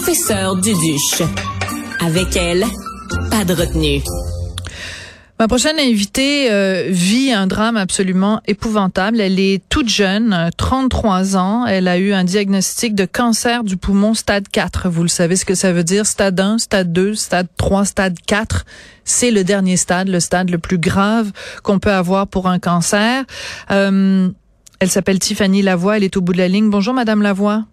professeur Duduche. Avec elle, pas de retenue. Ma prochaine invitée euh, vit un drame absolument épouvantable. Elle est toute jeune, 33 ans. Elle a eu un diagnostic de cancer du poumon stade 4. Vous le savez ce que ça veut dire? Stade 1, stade 2, stade 3, stade 4. C'est le dernier stade, le stade le plus grave qu'on peut avoir pour un cancer. Euh, elle s'appelle Tiffany Lavoie. Elle est au bout de la ligne. Bonjour, Madame Lavoie.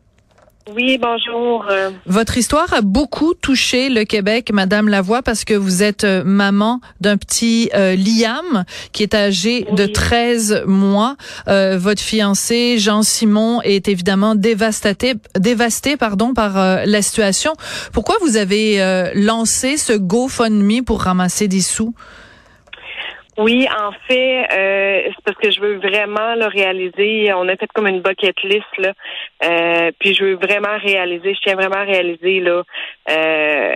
Oui, bonjour. Votre histoire a beaucoup touché le Québec, Madame Lavoie, parce que vous êtes euh, maman d'un petit euh, Liam qui est âgé de 13 mois. Euh, votre fiancé, Jean-Simon, est évidemment dévasté, dévasté pardon, par euh, la situation. Pourquoi vous avez lancé ce GoFundMe pour ramasser des sous? Oui, en fait, euh, c'est parce que je veux vraiment le réaliser. On a fait comme une bucket list là, euh, puis je veux vraiment réaliser. Je tiens vraiment à réaliser là euh,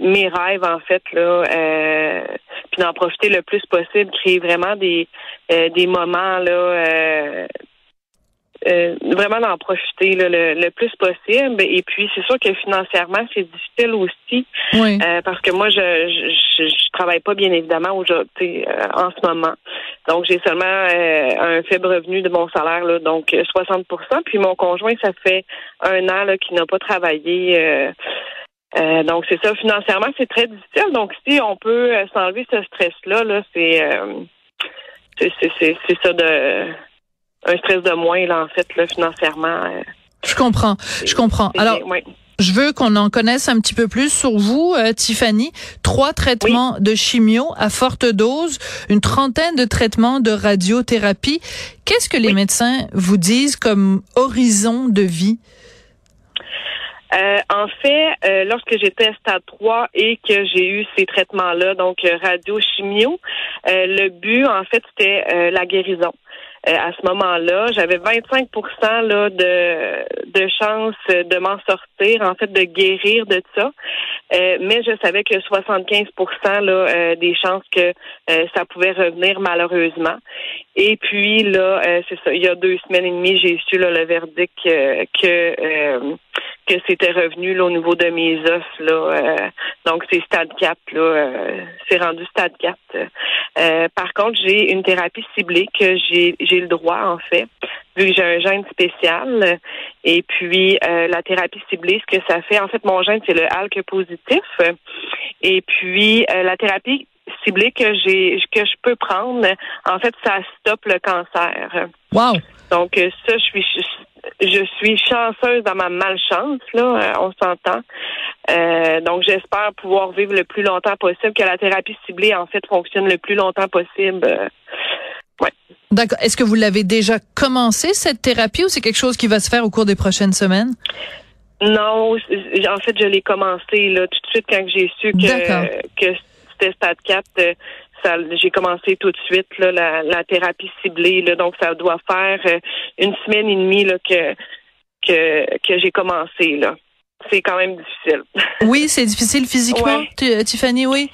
mes rêves en fait là, euh, puis d'en profiter le plus possible, créer vraiment des euh, des moments là euh, vraiment d'en profiter le, plus possible. Et puis, c'est sûr que financièrement, c'est difficile aussi. Euh, parce que moi, je, je, je, travaille pas, bien évidemment, aujourd'hui, euh, en ce moment. Donc, j'ai seulement un faible revenu de mon salaire, là, donc 60% Puis mon conjoint, ça fait un an qu'il n'a pas travaillé. donc, c'est ça, financièrement, c'est très difficile. Donc, si on peut s'enlever ce stress-là, là, c'est c'est ça de un stress de moins, là, en fait, là, financièrement. Euh. je comprends. Je comprends. Alors, je veux qu'on en connaisse un petit peu plus sur vous, euh, Tiffany. Trois traitements de chimio à forte dose, une trentaine de traitements de radiothérapie. Qu'est-ce que les médecins vous disent comme horizon de vie? Euh, en fait, lorsque j'étais stade 3 et que j'ai eu ces traitements-là, donc radio-chimio, le but, en fait, c'était la guérison. Euh, à ce moment-là. J'avais 25% là, de, de chance de m'en sortir, en fait, de guérir de ça. Euh, mais je savais que 75% là, euh, des chances que ça pouvait revenir malheureusement. Et puis là, c'est ça, il y a deux semaines et demie, j'ai su le verdict que que c'était revenu là, au niveau de mes os. Là, donc, c'est stade 4. Là, c'est rendu stade 4. par contre, j'ai une thérapie ciblée que j'ai j'ai le droit, en fait, vu que j'ai un gène spécial. Et puis, euh, la thérapie ciblée, ce que ça fait, en fait, mon gène, c'est le ALK positif. Et puis, euh, la thérapie ciblée que j'ai que je peux prendre, en fait, ça stoppe le cancer. Wow. Donc ça, je suis je suis chanceuse dans ma malchance, là, on s'entend. Euh, donc j'espère pouvoir vivre le plus longtemps possible, que la thérapie ciblée, en fait, fonctionne le plus longtemps possible. Ouais. D'accord. Est-ce que vous l'avez déjà commencé, cette thérapie, ou c'est quelque chose qui va se faire au cours des prochaines semaines? Non, en fait, je l'ai commencé là, tout de suite quand j'ai su que, que c'était stade 4. J'ai commencé tout de suite là, la, thérapie ciblée. Là, donc, ça doit faire euh, une semaine et demie là, que, que, que j'ai commencé. là. C'est quand même difficile. Oui, c'est difficile physiquement, Tiffany, oui.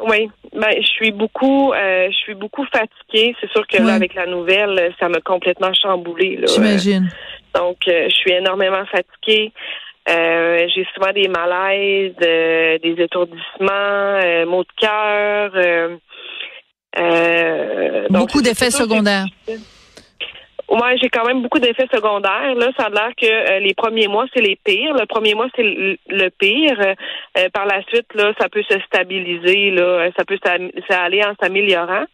Oui, ben je suis beaucoup, euh, je suis beaucoup fatiguée. C'est sûr que là, avec la nouvelle, ça m'a complètement chamboulée. J'imagine. donc, euh, je suis énormément fatiguée. Euh, j'ai souvent des malaises, des étourdissements, maux de cœur. Beaucoup d'effets secondaires. Ouais, j'ai quand même beaucoup d'effets secondaires. Là, ça a l'air que euh, les premiers mois, c'est les pires. Le premier mois, c'est le, pire. Euh, par la suite, là, ça peut se stabiliser. Là, ça peut aller en s'améliorant.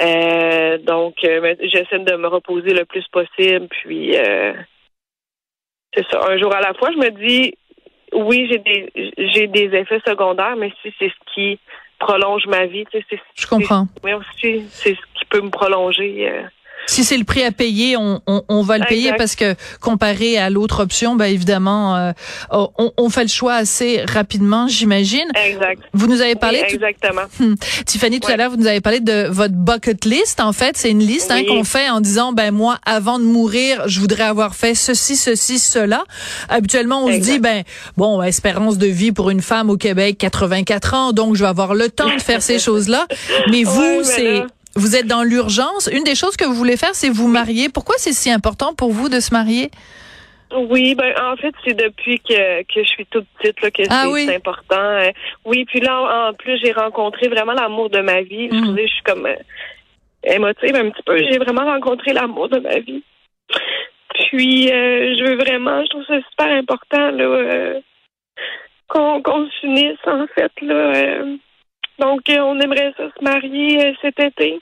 Euh, donc, j'essaie de me reposer le plus possible. Puis, c'est ça. Un jour à la fois, je me dis, oui, j'ai des j'ai des effets secondaires, mais si c'est ce qui prolonge ma vie, tu sais, je comprends. Oui, c'est ce qui peut me prolonger. Si c'est le prix à payer, on, on, on va le payer parce que comparé à l'autre option, ben évidemment, euh, on, on, fait le choix assez rapidement, j'imagine. Exact. Vous nous avez parlé. exactement. Hmm. Tiffany, tout à l'heure, vous nous avez parlé de votre bucket list. En fait, c'est une liste hein, qu'on fait en disant, ben moi, avant de mourir, je voudrais avoir fait ceci, ceci, cela. Habituellement, on se dit, ben bon, espérance de vie pour une femme au Québec, 84 ans, donc je vais avoir le temps de faire ces choses-là. Mais vous, c'est vous êtes dans l'urgence. Une des choses que vous voulez faire, c'est vous marier. Pourquoi c'est si important pour vous de se marier? Oui, ben en fait, c'est depuis que, que je suis toute petite là, que Ah c'est oui? important. Euh, oui, puis là, en, plus, j'ai rencontré vraiment l'amour de ma vie. Je, Mm. trouvais- je suis comme euh, émotive un petit peu. J'ai vraiment rencontré l'amour de ma vie. Puis, euh, je veux vraiment, je trouve ça super important là, euh, qu'on qu'on s'unisse, en fait. Là, euh. Donc, euh, on aimerait ça se marier euh, cet été.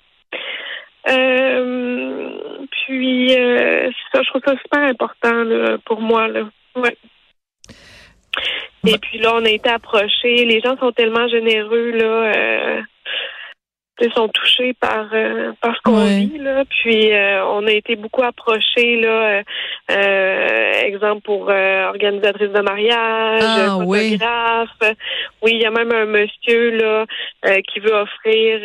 Euh, puis, euh, c'est ça, je trouve ça super important là, pour moi. Là. Ouais. Et puis là, on a été approchés. Les gens sont tellement généreux, là. Euh, sont touchés par, euh, par ce qu'on Ouais. vit, là. Puis, euh, on a été beaucoup approchés, là. euh, exemple pour organisatrice de mariage, Ah, oui. photographe. Oui, il y a même un monsieur, là, qui veut offrir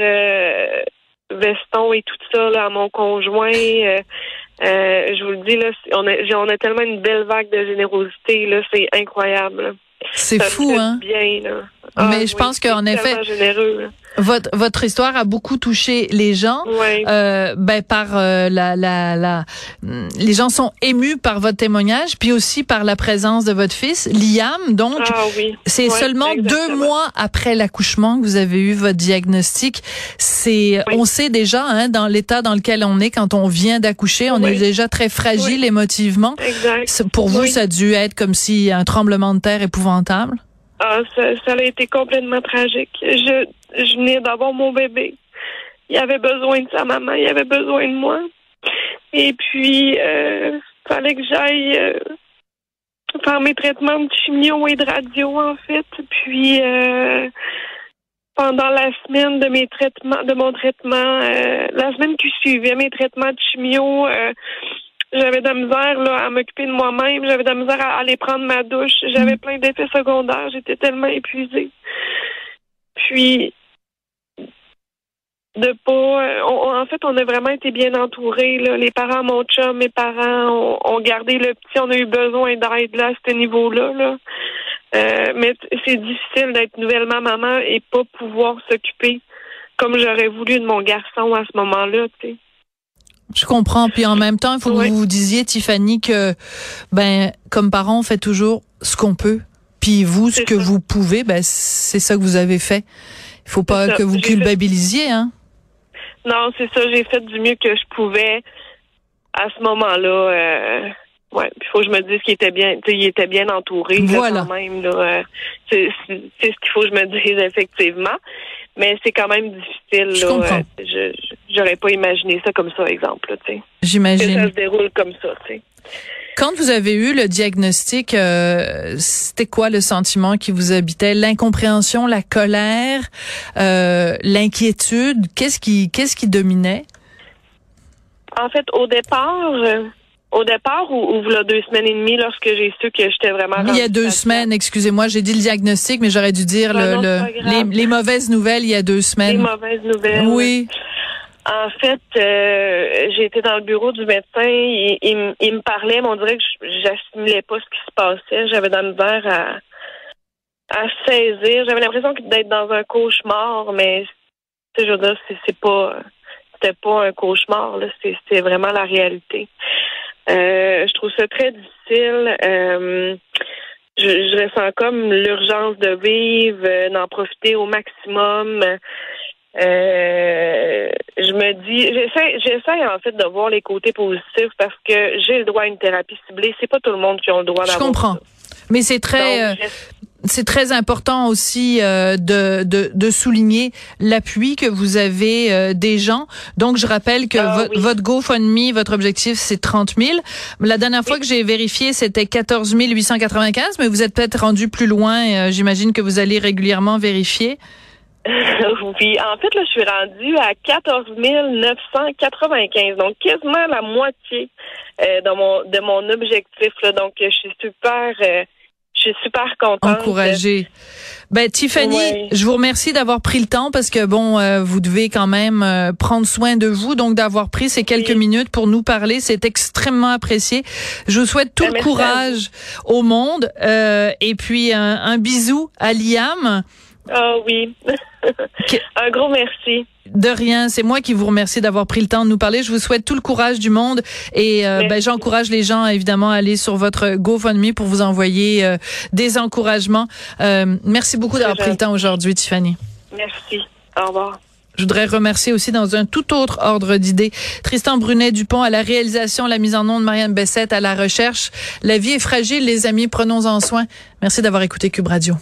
veston et tout ça, là, à mon conjoint. Je vous le dis, là, on a, on a tellement une belle vague de générosité, là. C'est incroyable. là. C'est fou, hein? Bien, là. Mais je pense qu'en effet- généreux. Votre, votre histoire a beaucoup touché les gens. Ouais. Euh, ben par euh, la, la, la, hum, les gens sont émus par votre témoignage, puis aussi par la présence de votre fils, Liam. Donc, ah oui. c'est seulement deux mois après l'accouchement que vous avez eu votre diagnostic. C'est, Oui. on sait déjà, hein, dans l'état dans lequel on est quand on vient d'accoucher, on Oui. est déjà très fragile Oui. émotivement. Exact. Pour vous, Oui. ça a dû être comme si un tremblement de terre épouvantable? Ah, ça, ça a été complètement tragique. Je, je venais d'avoir mon bébé. Il avait besoin de sa maman, il avait besoin de moi. Et puis, euh, fallait que j'aille euh, faire mes traitements de chimio et de radio, en fait. Puis, euh, pendant la semaine de mes traitements, de mon traitement, euh, la semaine qui suivait mes traitements de chimio, euh, j'avais de la misère là, à m'occuper de moi-même. J'avais de la misère à aller prendre ma douche. J'avais plein d'effets secondaires. J'étais tellement épuisée. Puis, de pas. on- en fait, on a vraiment été bien entourés. Là. Les parents, mon chum, mes parents ont, gardé le petit. On a eu besoin d'aide là, à ce niveau-là. Là. Euh, mais c'est difficile d'être nouvellement maman et pas pouvoir s'occuper comme j'aurais voulu de mon garçon à ce moment-là. tu sais. Je comprends. Puis en même temps, il faut que vous vous disiez, Tiffany, que ben comme parents, on fait toujours ce qu'on peut. Puis vous, ce que ça. vous pouvez, ben c'est ça que vous avez fait. Il faut pas que vous fait- culpabilisiez, hein. Non, c'est ça. J'ai fait du mieux que je pouvais à ce moment-là. Euh, ouais, il faut que je me dise qu'il était bien, tu sais, il était bien entouré. là, Voilà. quand même, là, euh, c'est c'est- c'est ce qu'il faut que je me dise effectivement. Mais c'est quand même difficile. Je là, comprends. euh, je j'aurais pas imaginé ça comme ça, exemple. Tu sais, que ça J'imagine. se déroule comme ça. Tu sais. Quand vous avez eu le diagnostic, euh, c'était quoi le sentiment qui vous habitait? L'incompréhension, la colère, euh, l'inquiétude? Qu'est-ce qui, qu'est-ce qui dominait? En fait, au départ. euh, au départ, ou, ou voilà deux semaines et demie, lorsque j'ai su que j'étais vraiment. Il y a deux semaines, excusez-moi, j'ai dit le diagnostic, mais j'aurais dû dire le, le- les, les mauvaises nouvelles il y a deux semaines. mauvaises nouvelles. Oui. En fait, euh, été dans le bureau du médecin. Il, il m- il me parlait, mais on dirait que je- j'assimilais pas ce qui se passait. J'avais de la misère à, à saisir. J'avais l'impression d'être dans un cauchemar, mais je veux dire, c'est, pas c'était pas un cauchemar, là. C'est vraiment la réalité. Euh, je trouve ça très difficile. Euh, je, je ressens comme l'urgence de vivre, euh, d'en profiter au maximum. Je me dis, j'essaie, j'essaie en fait de voir les côtés positifs parce que j'ai le droit à une thérapie ciblée. C'est pas tout le monde qui a le droit Je d'avoir comprends. ça. Mais c'est très, Donc, c'est très important aussi euh, de, de, de souligner l'appui que vous avez euh, des gens. Donc, je rappelle que Ah, vo- oui. votre GoFundMe, votre objectif, c'est 30 000. La dernière fois que j'ai vérifié, c'était 14 895, mais vous êtes peut-être rendu plus loin. euh, J'imagine que vous allez régulièrement vérifier. oui, en fait, là, je suis rendue à 14 995, donc quasiment la moitié euh, de mon de mon objectif. Là. Donc, je suis super, euh, je suis super contente. Encouragé. Ben Tiffany, Ouais. je vous remercie d'avoir pris le temps parce que bon, euh, vous devez quand même euh, prendre soin de vous, donc d'avoir pris ces quelques Oui. minutes pour nous parler, c'est extrêmement apprécié. Je vous souhaite tout Ben, le courage au monde euh, et puis un, un bisou à Liam. Ah oui. Que- Un gros merci. De rien, c'est moi qui vous remercie d'avoir pris le temps de nous parler. Je vous souhaite tout le courage du monde et euh, ben, j'encourage les gens évidemment à aller sur votre GoFundMe pour vous envoyer euh, des encouragements. Euh, merci beaucoup d'avoir pris le temps aujourd'hui, Tiffany. Merci. Au revoir. Je voudrais remercier aussi dans un tout autre ordre d'idées Tristan Brunet-Dupont à la réalisation, la mise en onde, Marianne Bessette à la recherche. La vie est fragile, les amis, prenons-en soin. Merci d'avoir écouté Cube Radio.